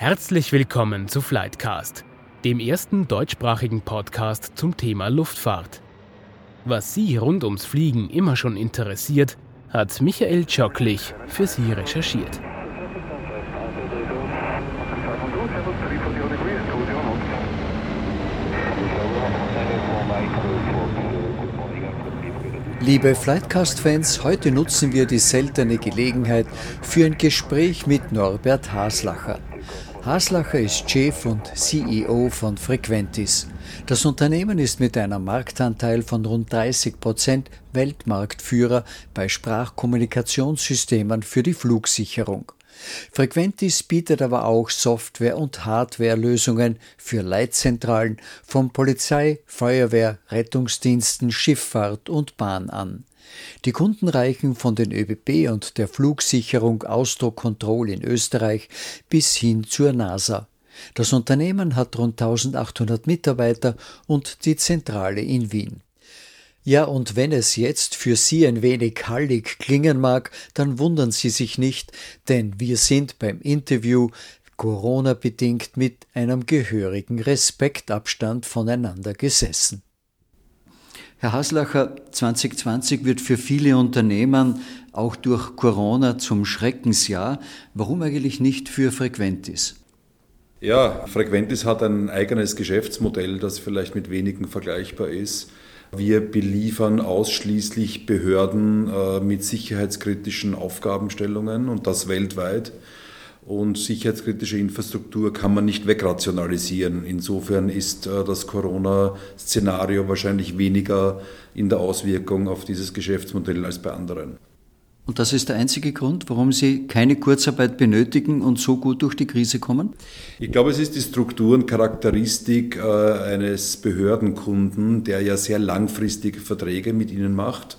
Herzlich willkommen zu Flightcast, dem ersten deutschsprachigen Podcast zum Thema Luftfahrt. Was Sie rund ums Fliegen immer schon interessiert, hat Michael Tschocklich für Sie recherchiert. Liebe Flightcast-Fans, heute nutzen wir die seltene Gelegenheit für ein Gespräch mit Norbert Haslacher. Haslacher ist Chef und CEO von Frequentis. Das Unternehmen ist mit einem Marktanteil von rund 30 Prozent Weltmarktführer bei Sprachkommunikationssystemen für die Flugsicherung. Frequentis bietet aber auch Software- und Hardwarelösungen für Leitzentralen von Polizei, Feuerwehr, Rettungsdiensten, Schifffahrt und Bahn an. Die Kunden reichen von den ÖBB und der Flugsicherung Austro Control in Österreich bis hin zur NASA. Das Unternehmen hat rund 1800 Mitarbeiter und die Zentrale in Wien. Ja, und wenn es jetzt für Sie ein wenig hallig klingen mag, dann wundern Sie sich nicht, denn wir sind beim Interview Corona bedingt mit einem gehörigen Respektabstand voneinander gesessen. Herr Haslacher, 2020 wird für viele Unternehmen auch durch Corona zum Schreckensjahr. Warum eigentlich nicht für Frequentis? Ja, Frequentis hat ein eigenes Geschäftsmodell, das vielleicht mit wenigen vergleichbar ist. Wir beliefern ausschließlich Behörden äh, mit sicherheitskritischen Aufgabenstellungen und das weltweit und sicherheitskritische Infrastruktur kann man nicht wegrationalisieren. Insofern ist äh, das Corona-Szenario wahrscheinlich weniger in der Auswirkung auf dieses Geschäftsmodell als bei anderen. Und das ist der einzige Grund, warum Sie keine Kurzarbeit benötigen und so gut durch die Krise kommen? Ich glaube, es ist die Struktur und Charakteristik äh, eines Behördenkunden, der ja sehr langfristige Verträge mit Ihnen macht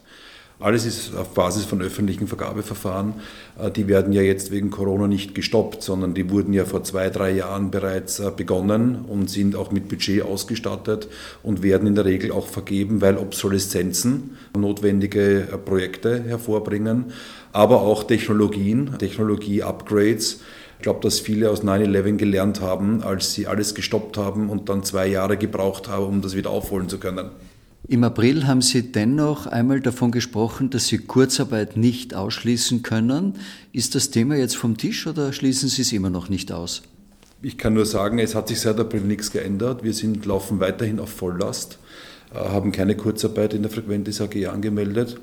alles ist auf Basis von öffentlichen Vergabeverfahren. Äh, die werden ja jetzt wegen Corona nicht gestoppt, sondern die wurden ja vor zwei, drei Jahren bereits äh, begonnen und sind auch mit Budget ausgestattet und werden in der Regel auch vergeben, weil Obsoleszenzen notwendige äh, Projekte hervorbringen, aber auch Technologien, Technologie-Upgrades. Ich glaube, dass viele aus 9-11 gelernt haben, als sie alles gestoppt haben und dann zwei Jahre gebraucht haben, um das wieder aufholen zu können. Im April haben Sie dennoch einmal davon gesprochen, dass Sie Kurzarbeit nicht ausschließen können. Ist das Thema jetzt vom Tisch oder schließen Sie es immer noch nicht aus? Ich kann nur sagen, es hat sich seit April nichts geändert. Wir sind, laufen weiterhin auf Volllast, äh, haben keine Kurzarbeit in der Frequentis AG angemeldet.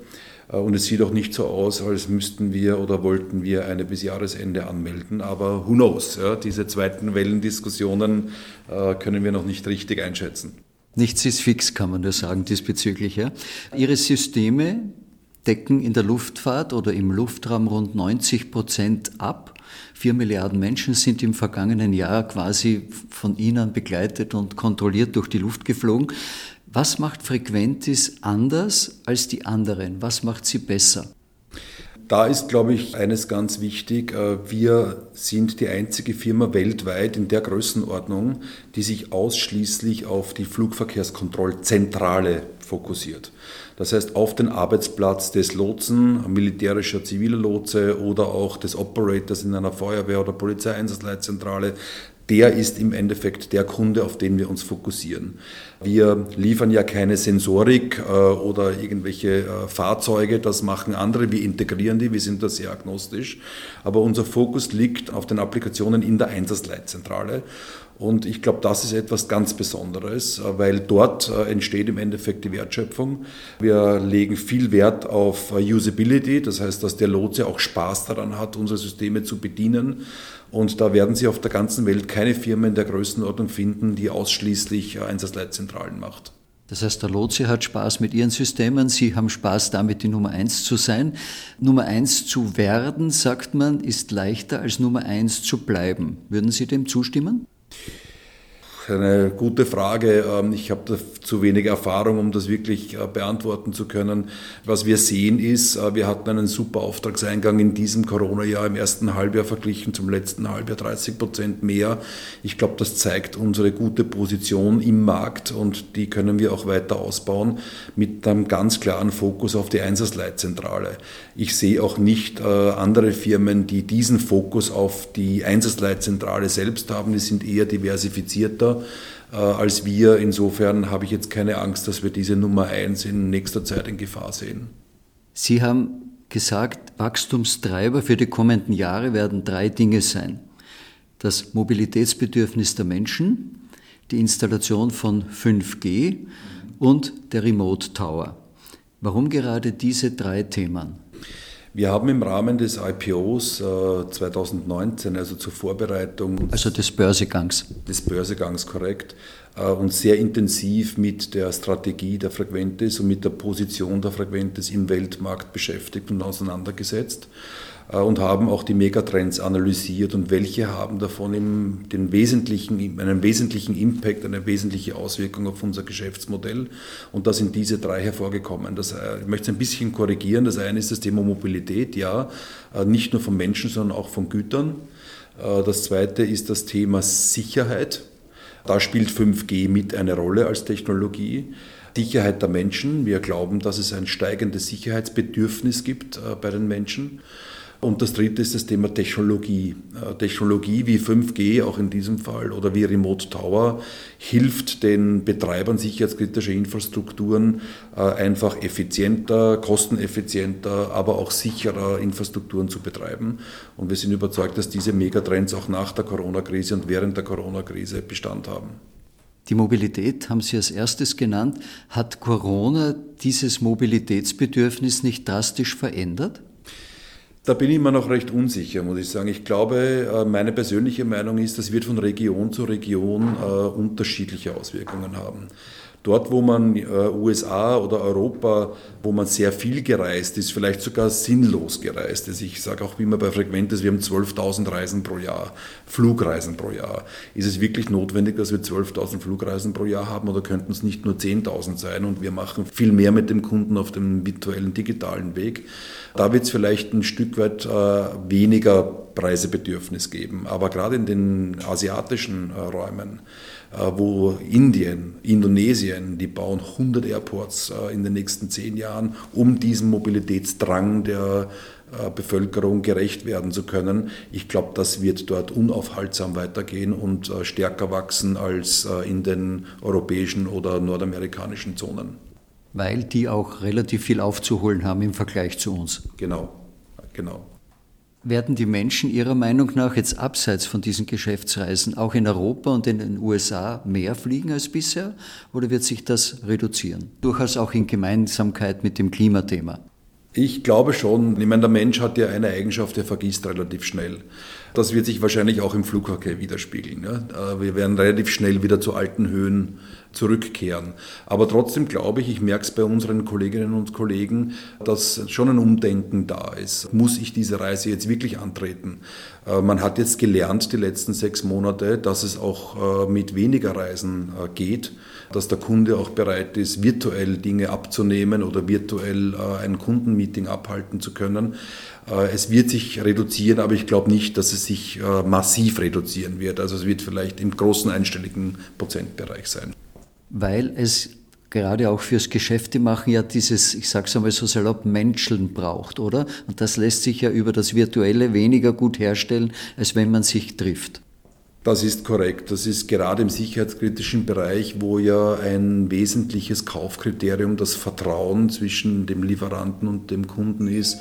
Äh, und es sieht auch nicht so aus, als müssten wir oder wollten wir eine bis Jahresende anmelden. Aber who knows? Ja, diese zweiten Wellendiskussionen äh, können wir noch nicht richtig einschätzen. Nichts ist fix, kann man nur sagen diesbezüglich. Ja. Ihre Systeme decken in der Luftfahrt oder im Luftraum rund 90 Prozent ab. Vier Milliarden Menschen sind im vergangenen Jahr quasi von Ihnen begleitet und kontrolliert durch die Luft geflogen. Was macht Frequentis anders als die anderen? Was macht sie besser? Da ist, glaube ich, eines ganz wichtig. Äh, wir sind die einzige Firma weltweit in der Größenordnung, die sich ausschließlich auf die Flugverkehrskontrollzentrale fokussiert. Das heißt, auf den Arbeitsplatz des Lotsen, militärischer ziviler Lotse oder auch des Operators in einer Feuerwehr- oder Polizeieinsatzleitzentrale, der ist im Endeffekt der Kunde, auf den wir uns fokussieren. Wir liefern ja keine Sensorik äh, oder irgendwelche äh, Fahrzeuge, das machen andere, wir integrieren die, wir sind da sehr agnostisch, aber unser Fokus liegt auf den Applikationen in der Einsatzleitzentrale und ich glaube, das ist etwas ganz Besonderes, äh, weil dort entsteht im Endeffekt die Wertschöpfung. Wir legen viel Wert auf Usability, das heißt, dass der Lotse auch Spaß daran hat, unsere Systeme zu bedienen. Und da werden Sie auf der ganzen Welt keine Firma in der Größenordnung finden, die ausschließlich Einsatzleitzentralen macht. Das heißt, der Lotse hat Spaß mit Ihren Systemen, Sie haben Spaß damit, die Nummer eins zu sein. Nummer eins zu werden, sagt man, ist leichter als Nummer eins zu bleiben. Würden Sie dem zustimmen? Eine gute Frage. Ähm, ich habe zu wenig Erfahrung, um das wirklich äh, beantworten zu können. Was wir sehen ist, äh, wir hatten einen super Auftragseingang in diesem Corona-Jahr im ersten Halbjahr verglichen zum letzten Halbjahr 30 Prozent mehr. Ich glaube, das zeigt unsere gute Position im Markt und die können wir auch weiter ausbauen mit einem ganz klaren Fokus auf die Einsatzleitzentrale. Ich sehe auch nicht äh, andere Firmen, die diesen Fokus auf die Einsatzleitzentrale selbst haben. Die sind eher diversifizierter äh, als wir. Insofern habe ich jetzt keine Angst, dass wir diese Nummer eins in nächster Zeit in Gefahr sehen. Sie haben gesagt, Wachstumstreiber für die kommenden Jahre werden drei Dinge sein. Das Mobilitätsbedürfnis der Menschen, die Installation von 5G und der Remote Tower. Warum gerade diese drei Themen? Wir haben im Rahmen des IPOs äh, 2019, also zur Vorbereitung. Also des Börsegangs. Des Börsegangs, korrekt. Äh, uns sehr intensiv mit der Strategie der Frequentis und mit der Position der Frequentis im Weltmarkt beschäftigt und auseinandergesetzt. Äh, und haben auch die Megatrends analysiert und welche haben davon im, den wesentlichen, einen wesentlichen Impact, eine wesentliche Auswirkung auf unser Geschäftsmodell. Und da sind diese drei hervorgekommen. Das, äh, ich möchte es ein bisschen korrigieren. Das eine ist das Thema Mobilität, ja, äh, nicht nur von Menschen, sondern auch von Gütern. Das zweite ist das Thema Sicherheit. Da spielt 5G mit eine Rolle als Technologie. Sicherheit der Menschen. Wir glauben, dass es ein steigendes Sicherheitsbedürfnis gibt bei den Menschen. Und das dritte ist das Thema Technologie. Äh, Technologie wie 5G auch in diesem Fall oder wie Remote Tower hilft den Betreibern sicherheitskritischer Infrastrukturen äh, einfach effizienter, kosteneffizienter, aber auch sicherer Infrastrukturen zu betreiben. Und wir sind überzeugt, dass diese Megatrends auch nach der Corona-Krise und während der Corona-Krise Bestand haben. Die Mobilität haben Sie als erstes genannt. Hat Corona dieses Mobilitätsbedürfnis nicht drastisch verändert? Da bin ich immer noch recht unsicher, muss ich sagen. Ich glaube, äh, meine persönliche Meinung ist, das wird von Region zu Region äh, unterschiedliche Auswirkungen haben. Dort, wo man äh, USA oder Europa, wo man sehr viel gereist ist, vielleicht sogar sinnlos gereist ist. Ich sage auch immer bei Frequentes, wir haben 12.000 Reisen pro Jahr, Flugreisen pro Jahr. Ist es wirklich notwendig, dass wir 12.000 Flugreisen pro Jahr haben oder könnten es nicht nur 10.000 sein und wir machen viel mehr mit dem Kunden auf dem virtuellen, digitalen Weg? Da wird es vielleicht ein Stück weit äh, weniger Preisebedürfnis geben. Aber gerade in den asiatischen äh, Räumen, wo Indien, Indonesien, die bauen 100 Airports äh, in den nächsten zehn Jahren, um diesem Mobilitätsdrang der Bevölkerung gerecht werden zu können. Ich glaube, das wird dort unaufhaltsam weitergehen und stärker wachsen als in den europäischen oder nordamerikanischen Zonen. Weil die auch relativ viel aufzuholen haben im Vergleich zu uns. Genau, genau. Werden die Menschen Ihrer Meinung nach jetzt abseits von diesen Geschäftsreisen auch in Europa und in den USA mehr fliegen als bisher oder wird sich das reduzieren? Durchaus auch in Gemeinsamkeit mit dem Klimathema. Ich glaube schon. Ich meine, der Mensch hat ja eine Eigenschaft, er vergisst relativ schnell. Das wird sich wahrscheinlich auch im Flugverkehr widerspiegeln. Ja? Wir werden relativ schnell wieder zu alten Höhen zurückkehren. Aber trotzdem glaube ich, ich merke es bei unseren Kolleginnen und Kollegen, dass schon ein Umdenken da ist. Muss ich diese Reise jetzt wirklich antreten? Äh, man hat jetzt gelernt die letzten sechs Monate, dass es auch äh, mit weniger Reisen äh, geht, dass der Kunde auch bereit ist, virtuell Dinge abzunehmen oder virtuell ein Kundenmeeting abhalten zu können. Es wird sich reduzieren, aber ich glaube nicht, dass es sich massiv reduzieren wird. Also es wird vielleicht im großen einstelligen Prozentbereich sein weil es gerade auch fürs Geschäftemachen ja dieses, ich sage es einmal so salopp, Menscheln braucht, oder? Und das lässt sich ja über das Virtuelle weniger gut herstellen, als wenn man sich trifft. Das ist korrekt. Das ist gerade im sicherheitskritischen Bereich, wo ja ein wesentliches Kaufkriterium das Vertrauen zwischen dem Lieferanten und dem Kunden ist.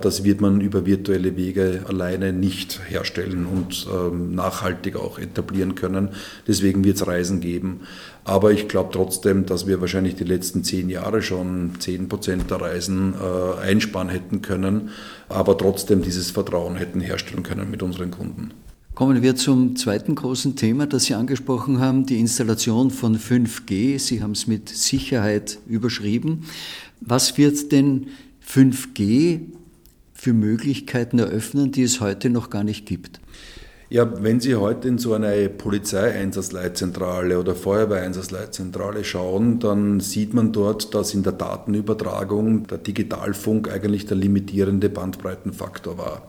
Das wird man über virtuelle Wege alleine nicht herstellen und ähm, nachhaltig auch etablieren können. Deswegen wird es Reisen geben. Aber ich glaube trotzdem, dass wir wahrscheinlich die letzten zehn Jahre schon zehn Prozent der Reisen äh, einsparen hätten können, aber trotzdem dieses Vertrauen hätten herstellen können mit unseren Kunden. Kommen wir zum zweiten großen Thema, das Sie angesprochen haben, die Installation von 5G. Sie haben es mit Sicherheit überschrieben. Was wird denn 5G für Möglichkeiten eröffnen, die es heute noch gar nicht gibt? Ja, wenn Sie heute in so eine Polizeieinsatzleitzentrale oder Feuerwehreinsatzleitzentrale schauen, dann sieht man dort, dass in der Datenübertragung der Digitalfunk eigentlich der limitierende Bandbreitenfaktor war.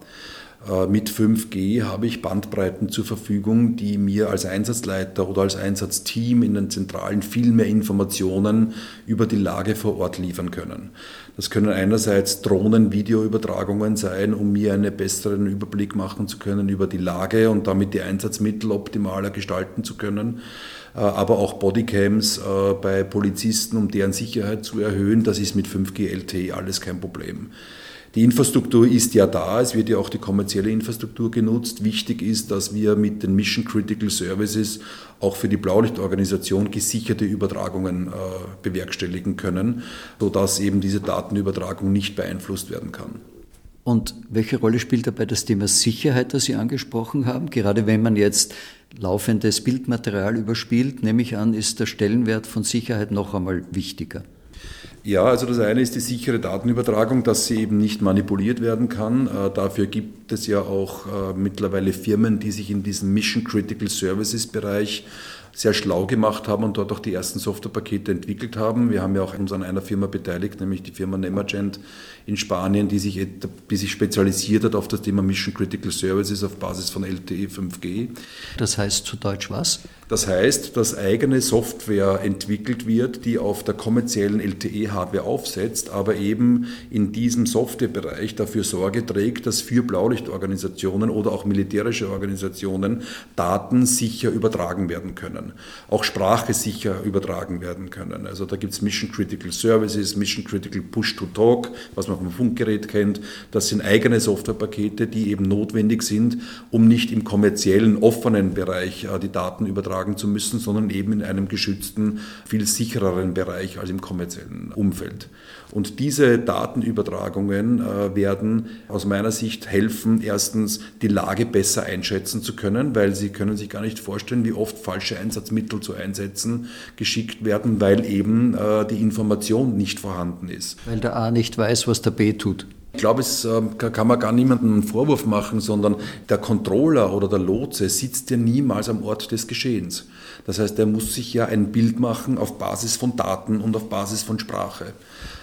Äh, mit 5G habe ich Bandbreiten zur Verfügung, die mir als Einsatzleiter oder als Einsatzteam in den Zentralen viel mehr Informationen über die Lage vor Ort liefern können. Das können einerseits Drohnen-Videoübertragungen sein, um mir einen besseren Überblick machen zu können über die Lage und damit die Einsatzmittel optimaler gestalten zu können äh, aber auch Bodycams äh, bei Polizisten, um deren Sicherheit zu erhöhen. Das ist mit 5G LTE alles kein Problem. Die Infrastruktur ist ja da, es wird ja auch die kommerzielle Infrastruktur genutzt. Wichtig ist, dass wir mit den Mission Critical Services auch für die Blaulichtorganisation gesicherte Übertragungen äh, bewerkstelligen können, sodass eben diese Datenübertragung nicht beeinflusst werden kann. Und welche Rolle spielt dabei das Thema Sicherheit, das Sie angesprochen haben? Gerade wenn man jetzt laufendes Bildmaterial überspielt, nehme ich an, ist der Stellenwert von Sicherheit noch einmal wichtiger. Ja, also das eine ist die sichere Datenübertragung, dass sie eben nicht manipuliert werden kann. Äh, dafür gibt es ja auch äh, mittlerweile Firmen, die sich in diesem Mission Critical Services Bereich sehr schlau gemacht haben und dort auch die ersten Softwarepakete entwickelt haben. Wir haben ja auch uns an einer Firma beteiligt, nämlich die Firma Nemagent in Spanien, die sich, die sich spezialisiert hat auf das Thema Mission Critical Services auf Basis von LTE 5G. Das heißt zu Deutsch was? Das heißt, dass eigene Software entwickelt wird, die auf der kommerziellen LTE-Hardware aufsetzt, aber eben in diesem Softwarebereich dafür Sorge trägt, dass für Blaulichtorganisationen oder auch militärische Organisationen Daten sicher übertragen werden können. Auch Sprache sicher übertragen werden können. Also da gibt es Mission Critical Services, Mission Critical Push to Talk, was man vom Funkgerät kennt. Das sind eigene Softwarepakete, die eben notwendig sind, um nicht im kommerziellen, offenen Bereich äh, die Daten übertragen tragen zu müssen, sondern eben in einem geschützten, viel sichereren Bereich als im kommerziellen Umfeld. Und diese Datenübertragungen äh, werden aus meiner Sicht helfen, erstens die Lage besser einschätzen zu können, weil Sie können sich gar nicht vorstellen, wie oft falsche Einsatzmittel zu einsetzen geschickt werden, weil eben äh, die Information nicht vorhanden ist. Weil der A nicht weiß, was der B tut. Ich glaube, es ähm, kann man gar niemandem einen Vorwurf machen, sondern der Controller oder der Lotse sitzt ja niemals am Ort des Geschehens. Das heißt, er muss sich ja ein Bild machen auf Basis von Daten und auf Basis von Sprache.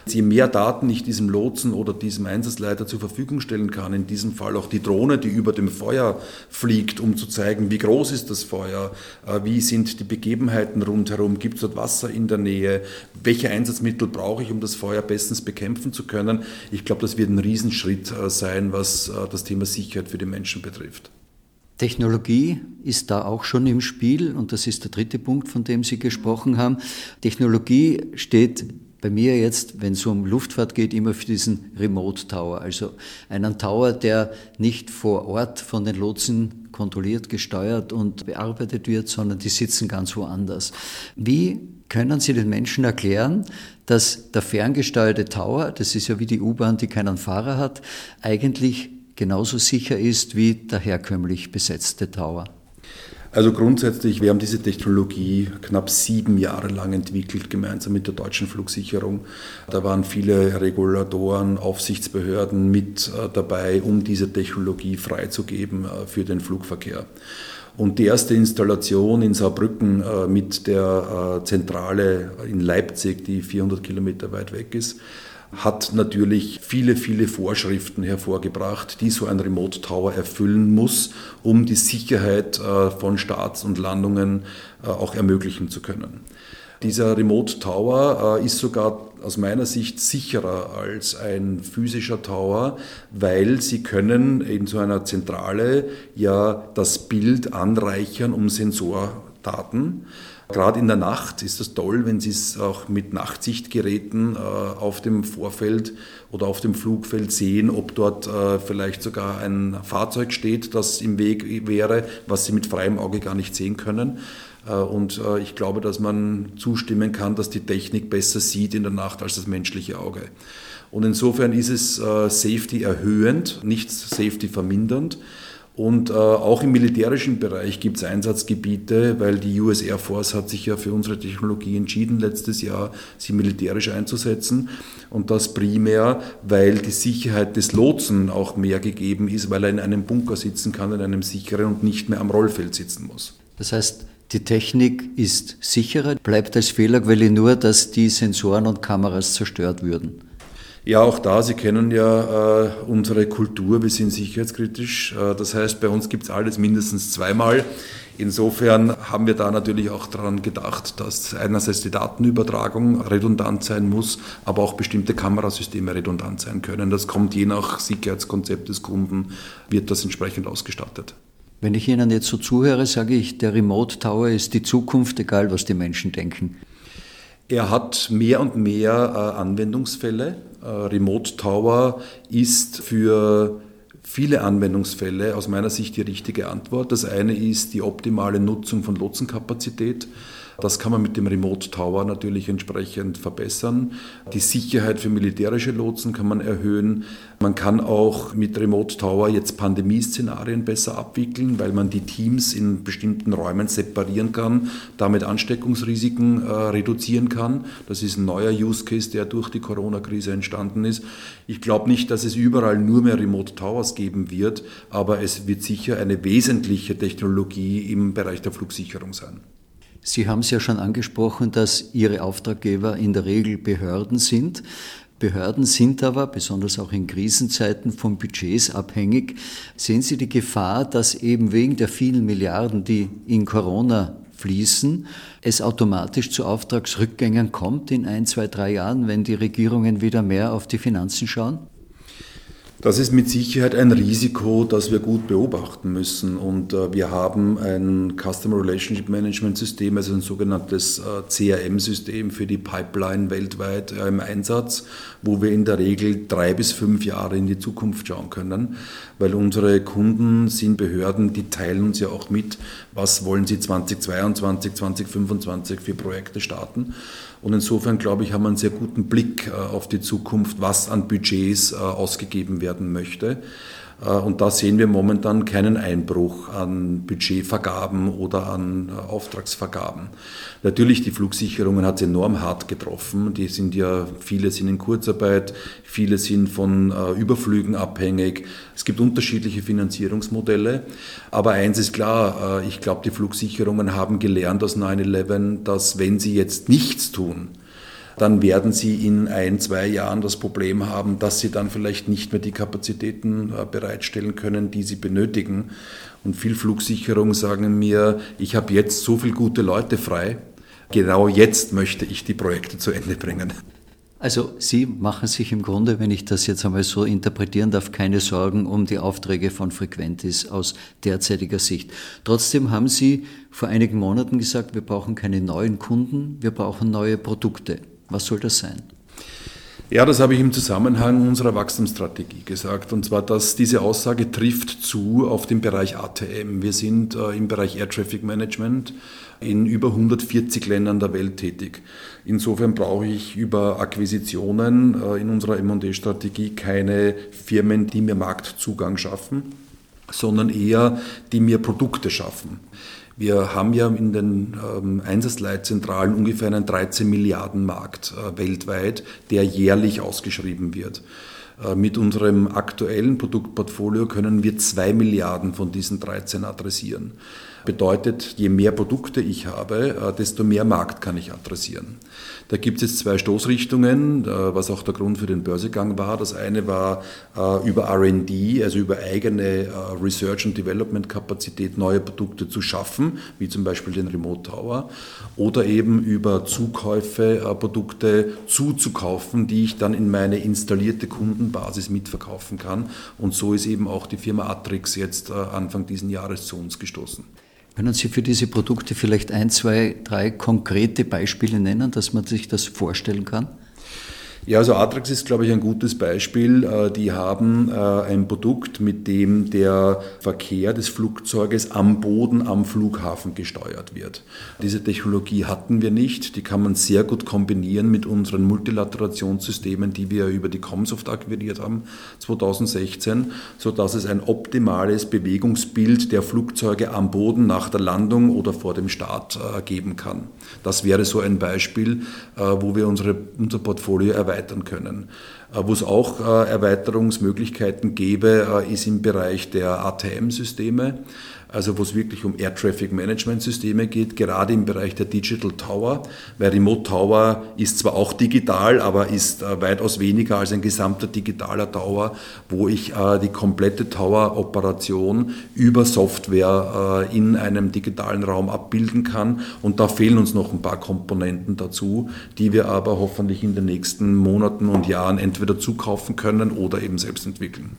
Je mehr Daten ich diesem Lotsen oder diesem Einsatzleiter zur Verfügung stellen kann, in diesem Fall auch die Drohne, die über dem Feuer fliegt, um zu zeigen, wie groß ist das Feuer, äh, wie sind die Begebenheiten rundherum, gibt es dort Wasser in der Nähe, welche Einsatzmittel brauche ich, um das Feuer bestens bekämpfen zu können. Ich glaube, das wird ein Riesenschritt äh, sein, was äh, das Thema Sicherheit für die Menschen betrifft. Technologie ist da auch schon im Spiel und das ist der dritte Punkt, von dem Sie gesprochen haben. Technologie steht bei mir jetzt, wenn es um Luftfahrt geht, immer für diesen Remote Tower, also einen Tower, der nicht vor Ort von den Lotsen kontrolliert, gesteuert und bearbeitet wird, sondern die sitzen ganz woanders. Wie können Sie den Menschen erklären, dass der ferngesteuerte Tower, das ist ja wie die U-Bahn, die keinen Fahrer hat, eigentlich genauso sicher ist wie der herkömmlich besetzte Tower? Also grundsätzlich, wir haben diese Technologie knapp sieben Jahre lang entwickelt, gemeinsam mit der deutschen Flugsicherung. Da waren viele Regulatoren, Aufsichtsbehörden mit äh, dabei, um diese Technologie freizugeben äh, für den Flugverkehr. Und die erste Installation in Saarbrücken äh, mit der Zentrale in Leipzig, die 400 Kilometer weit weg ist, hat natürlich viele, viele Vorschriften hervorgebracht, die so ein Remote Tower erfüllen muss, um die Sicherheit äh, von Starts und Landungen äh, auch ermöglichen zu können. Dieser Remote Tower äh, ist sogar aus meiner Sicht sicherer als ein physischer Tower, weil sie können in so einer Zentrale ja das Bild anreichern um Sensordaten. Gerade in der Nacht ist das toll, wenn Sie es auch mit Nachtsichtgeräten äh, auf dem Vorfeld oder auf dem Flugfeld sehen, ob dort äh, vielleicht sogar ein Fahrzeug steht, das im Weg wäre, was Sie mit freiem Auge gar nicht sehen können. Äh, und ich glaube, dass man zustimmen kann, dass die Technik besser sieht in der Nacht als das menschliche Auge. Und insofern ist es Safety erhöhend, nicht Safety vermindernd. Und äh, auch im militärischen Bereich gibt es Einsatzgebiete, weil die US Air Force hat sich ja für unsere Technologie entschieden, letztes Jahr sie militärisch einzusetzen. Und das primär, weil die Sicherheit des Lotsen auch mehr gegeben ist, weil er in einem Bunker sitzen kann, in einem sicheren und nicht mehr am Rollfeld sitzen muss. Das heißt, die Technik ist sicherer. Bleibt als Fehlerquelle nur, dass die Sensoren und Kameras zerstört würden. Ja, auch da, Sie kennen ja äh, unsere Kultur, wir sind sicherheitskritisch. Äh, das heißt, bei uns gibt es alles mindestens zweimal. Insofern haben wir da natürlich auch daran gedacht, dass einerseits die Datenübertragung redundant sein muss, aber auch bestimmte Kamerasysteme redundant sein können. Das kommt je nach Sicherheitskonzept des Kunden, wird das entsprechend ausgestattet. Wenn ich Ihnen jetzt so zuhöre, sage ich, der Remote Tower ist die Zukunft, egal was die Menschen denken. Er hat mehr und mehr äh, Anwendungsfälle. Äh, Remote Tower ist für viele Anwendungsfälle aus meiner Sicht die richtige Antwort. Das eine ist die optimale Nutzung von Lotsenkapazität. Das kann man mit dem Remote Tower natürlich entsprechend verbessern. Die Sicherheit für militärische Lotsen kann man erhöhen. Man kann auch mit Remote Tower jetzt Pandemieszenarien besser abwickeln, weil man die Teams in bestimmten Räumen separieren kann, damit Ansteckungsrisiken äh, reduzieren kann. Das ist ein neuer Use Case, der durch die Corona-Krise entstanden ist. Ich glaube nicht, dass es überall nur mehr Remote Towers geben wird, aber es wird sicher eine wesentliche Technologie im Bereich der Flugsicherung sein. Sie haben es ja schon angesprochen, dass Ihre Auftraggeber in der Regel Behörden sind. Behörden sind aber, besonders auch in Krisenzeiten, von Budgets abhängig. Sehen Sie die Gefahr, dass eben wegen der vielen Milliarden, die in Corona fließen, es automatisch zu Auftragsrückgängen kommt in ein, zwei, drei Jahren, wenn die Regierungen wieder mehr auf die Finanzen schauen? Das ist mit Sicherheit ein Risiko, das wir gut beobachten müssen. Und äh, wir haben ein Customer Relationship Management System, also ein sogenanntes äh, CRM-System für die Pipeline weltweit äh, im Einsatz, wo wir in der Regel drei bis fünf Jahre in die Zukunft schauen können, weil unsere Kunden sind Behörden, die teilen uns ja auch mit, was wollen sie 2022, 2025 für Projekte starten. Und insofern, glaube ich, haben wir einen sehr guten Blick äh, auf die Zukunft, was an Budgets äh, ausgegeben werden möchte. Äh, und da sehen wir momentan keinen Einbruch an Budgetvergaben oder an äh, Auftragsvergaben. Natürlich, die Flugsicherungen hat es enorm hart getroffen. Die sind ja, viele sind in Kurzarbeit, viele sind von äh, Überflügen abhängig. Es gibt unterschiedliche Finanzierungsmodelle. Aber eins ist klar, ich glaube, die Flugsicherungen haben gelernt aus 9-11, dass wenn sie jetzt nichts tun, dann werden sie in ein, zwei Jahren das Problem haben, dass sie dann vielleicht nicht mehr die Kapazitäten äh, bereitstellen können, die sie benötigen. Und viel Flugsicherung sagen mir, ich habe jetzt so viele gute Leute frei, genau jetzt möchte ich die Projekte zu Ende bringen. Also Sie machen sich im Grunde, wenn ich das jetzt einmal so interpretieren darf, keine Sorgen um die Aufträge von Frequentis aus derzeitiger Sicht. Trotzdem haben Sie vor einigen Monaten gesagt, wir brauchen keine neuen Kunden, wir brauchen neue Produkte. Was soll das sein? Ja, das habe ich im Zusammenhang unserer Wachstumsstrategie gesagt. Und zwar, dass diese Aussage trifft zu auf den Bereich ATM. Wir sind äh, im Bereich Air Traffic Management in über 140 Ländern der Welt tätig. Insofern brauche ich über Akquisitionen äh, in unserer M&A-Strategie keine Firmen, die mir Marktzugang schaffen, sondern eher, die mir Produkte schaffen. Wir haben ja in den ähm, Einsatzleitzentralen ungefähr einen 13 Milliarden Markt äh, weltweit, der jährlich ausgeschrieben wird. Äh, mit unserem aktuellen Produktportfolio können wir zwei Milliarden von diesen 13 adressieren. Bedeutet, je mehr Produkte ich habe, äh, desto mehr Markt kann ich adressieren. Da gibt es jetzt zwei Stoßrichtungen, äh, was auch der Grund für den Börsegang war. Das eine war äh, über RD, also über eigene Research and Development Kapazität neue Produkte zu schaffen, wie zum Beispiel den Remote Tower, oder eben über Zukäufe Produkte zuzukaufen, die ich dann in meine installierte Kundenbasis mitverkaufen kann. Und so ist eben auch die Firma Atrix jetzt Anfang diesen Jahres zu uns gestoßen. Können Sie für diese Produkte vielleicht ein, zwei, drei konkrete Beispiele nennen, dass man sich das vorstellen kann? Ja, also Atrax ist, glaube ich, ein gutes Beispiel. Äh, die haben äh, ein Produkt, mit dem der Verkehr des Flugzeuges am Boden am Flughafen gesteuert wird. Diese Technologie hatten wir nicht. Die kann man sehr gut kombinieren mit unseren Multilaterationssystemen, die wir über die Comsoft akquiriert haben 2016, sodass es ein optimales Bewegungsbild der Flugzeuge am Boden nach der Landung oder vor dem Start äh, geben kann. Das wäre so ein Beispiel, wo wir unsere, unser Portfolio erweitern können. Äh, wo es auch äh, Erweiterungsmöglichkeiten gäbe, äh, ist im Bereich der ATM-Systeme also wo es wirklich um Air Traffic Management Systeme geht, gerade im Bereich der Digital Tower, weil Remote Tower ist zwar auch digital, aber ist äh, weitaus weniger als ein gesamter digitaler Tower, wo ich äh, die komplette Tower-Operation über Software äh, in einem digitalen Raum abbilden kann. Und da fehlen uns noch ein paar Komponenten dazu, die wir aber hoffentlich in den nächsten Monaten und Jahren entweder zukaufen können oder eben selbst entwickeln.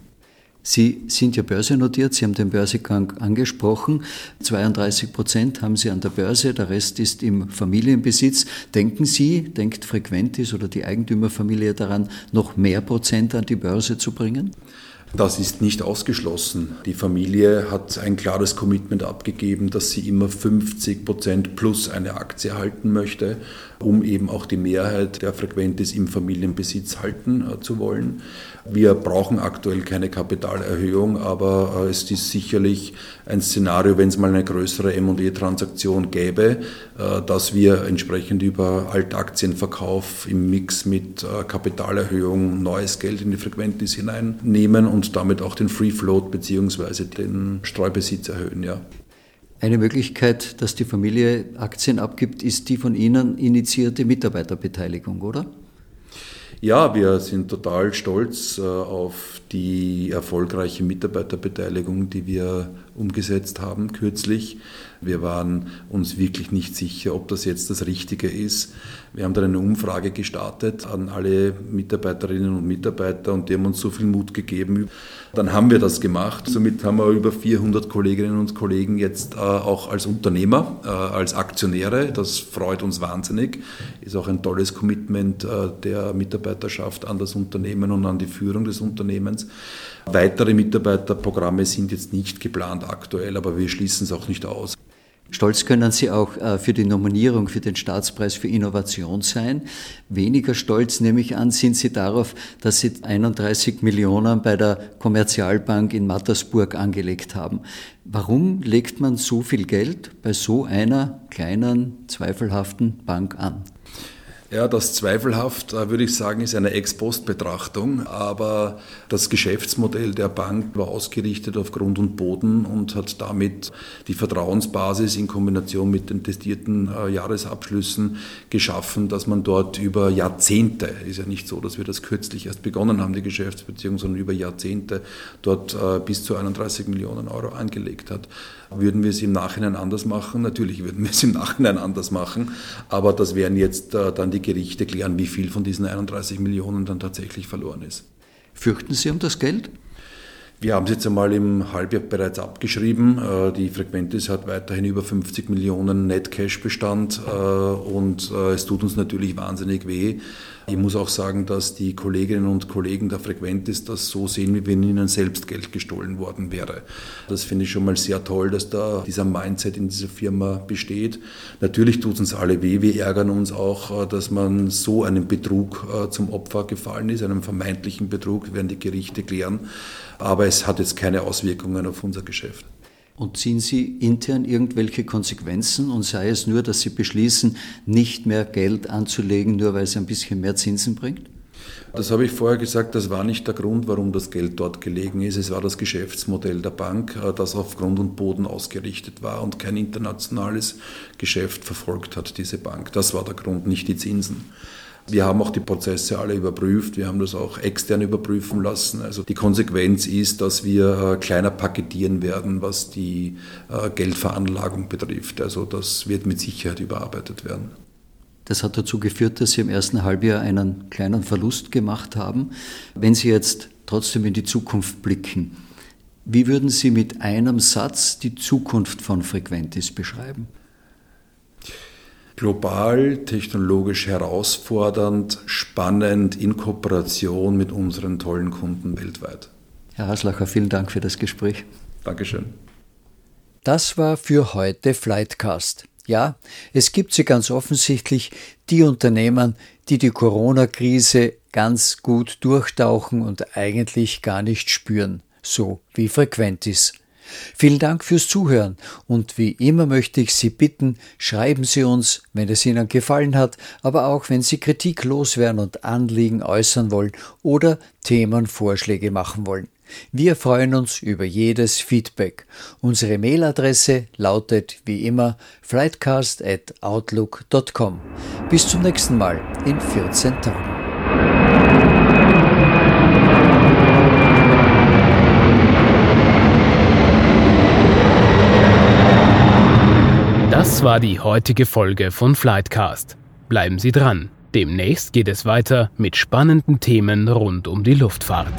Sie sind ja börsennotiert, Sie haben den Börsegang angesprochen. 32 Prozent haben Sie an der Börse, der Rest ist im Familienbesitz. Denken Sie, denkt Frequentis oder die Eigentümerfamilie daran, noch mehr Prozent an die Börse zu bringen? Das ist nicht ausgeschlossen. Die Familie hat ein klares Commitment abgegeben, dass sie immer 50 Prozent plus eine Aktie halten möchte, um eben auch die Mehrheit der Frequentis im Familienbesitz halten äh, zu wollen. Wir brauchen aktuell keine Kapitalerhöhung, aber äh, es ist sicherlich ein Szenario, wenn es mal eine größere M&E-Transaktion gäbe, äh, dass wir entsprechend über Altaktienverkauf im Mix mit Kapitalerhöhung neues Geld in die Frequentis hineinnehmen und damit auch den Free Float bzw. den Streubesitz erhöhen. Ja. Eine Möglichkeit, dass die Familie Aktien abgibt, ist die von Ihnen initiierte Mitarbeiterbeteiligung, oder? Ja, wir sind total stolz äh, auf die erfolgreiche Mitarbeiterbeteiligung, die wir umgesetzt haben kürzlich. Wir waren uns wirklich nicht sicher, ob das jetzt das Richtige ist. Wir haben dann eine Umfrage gestartet an alle Mitarbeiterinnen und Mitarbeiter und die haben uns so viel Mut gegeben. Dann haben wir das gemacht. Somit haben wir über 400 Kolleginnen und Kollegen jetzt äh, auch als Unternehmer, äh, als Aktionäre. Das freut uns wahnsinnig. Ist auch ein tolles Commitment äh, der Mitarbeiterschaft an das Unternehmen und an die Führung des Unternehmens. Weitere Mitarbeiterprogramme sind jetzt nicht geplant aktuell, aber wir schließen es auch nicht aus. Stolz können Sie auch äh, für die Nominierung für den Staatspreis für Innovation sein. Weniger stolz, nehme ich an, sind Sie darauf, dass Sie 31 Millionen bei der Kommerzialbank in Mattersburg angelegt haben. Warum legt man so viel Geld bei so einer kleinen, zweifelhaften Bank an? Ja, das zweifelhaft, würde ich sagen, ist eine Ex-Post-Betrachtung, aber das Geschäftsmodell der Bank war ausgerichtet auf Grund und Boden und hat damit die Vertrauensbasis in Kombination mit den testierten äh, Jahresabschlüssen geschaffen, dass man dort über Jahrzehnte, ist ja nicht so, dass wir das kürzlich erst begonnen haben, die Geschäftsbeziehung, sondern über Jahrzehnte dort äh, bis zu 31 Millionen Euro angelegt hat. Würden wir es im Nachhinein anders machen? Natürlich würden wir es im Nachhinein anders machen, aber das wären jetzt äh, dann die Gerichte klären, wie viel von diesen 31 Millionen dann tatsächlich verloren ist. Fürchten Sie um das Geld? Wir haben es jetzt einmal im Halbjahr bereits abgeschrieben. Äh, die Frequentis hat weiterhin über 50 Millionen Net-Cash-Bestand äh, und es tut uns natürlich wahnsinnig weh, ich muss auch sagen, dass die Kolleginnen und Kollegen der Frequentis das so sehen, wie wenn ihnen selbst Geld gestohlen worden wäre. Das finde ich schon mal sehr toll, dass da dieser Mindset in dieser Firma besteht. Natürlich tut es uns alle weh. Wir ärgern uns auch, äh, dass man so einem Betrug äh, zum Opfer gefallen ist, einem vermeintlichen Betrug, werden die Gerichte klären. Aber es hat jetzt keine Auswirkungen auf unser Geschäft. Und ziehen Sie intern irgendwelche Konsequenzen und sei es nur, dass Sie beschließen, nicht mehr Geld anzulegen, nur weil es ein bisschen mehr Zinsen bringt? Das habe ich vorher gesagt, das war nicht der Grund, warum das Geld dort gelegen ist. Es war das Geschäftsmodell der Bank, äh, das auf Grund und Boden ausgerichtet war und kein internationales Geschäft verfolgt hat, diese Bank. Das war der Grund, nicht die Zinsen. Wir haben auch die Prozesse alle überprüft, wir haben das auch extern überprüfen lassen. Also die Konsequenz ist, dass wir äh, kleiner paketieren werden, was die äh, Geldveranlagung betrifft. Also das wird mit Sicherheit überarbeitet werden. Das hat dazu geführt, dass Sie im ersten Halbjahr einen kleinen Verlust gemacht haben. Wenn Sie jetzt trotzdem in die Zukunft blicken, wie würden Sie mit einem Satz die Zukunft von Frequentis beschreiben? Global, technologisch herausfordernd, spannend in Kooperation mit unseren tollen Kunden weltweit. Herr Haslacher, vielen Dank für das Gespräch. Dankeschön. Das war für heute Flightcast. Ja, es gibt sie ganz offensichtlich, die Unternehmen, die die Corona-Krise ganz gut durchtauchen und eigentlich gar nicht spüren, so wie Frequentis. Vielen Dank fürs Zuhören und wie immer möchte ich Sie bitten, schreiben Sie uns, wenn es Ihnen gefallen hat, aber auch wenn Sie Kritik loswerden und Anliegen äußern wollen oder Themenvorschläge machen wollen. Wir freuen uns über jedes Feedback. Unsere Mailadresse lautet wie immer flightcast@outlook.com. Bis zum nächsten Mal in 14 Tagen. Das war die heutige Folge von Flightcast. Bleiben Sie dran. Demnächst geht es weiter mit spannenden Themen rund um die Luftfahrt.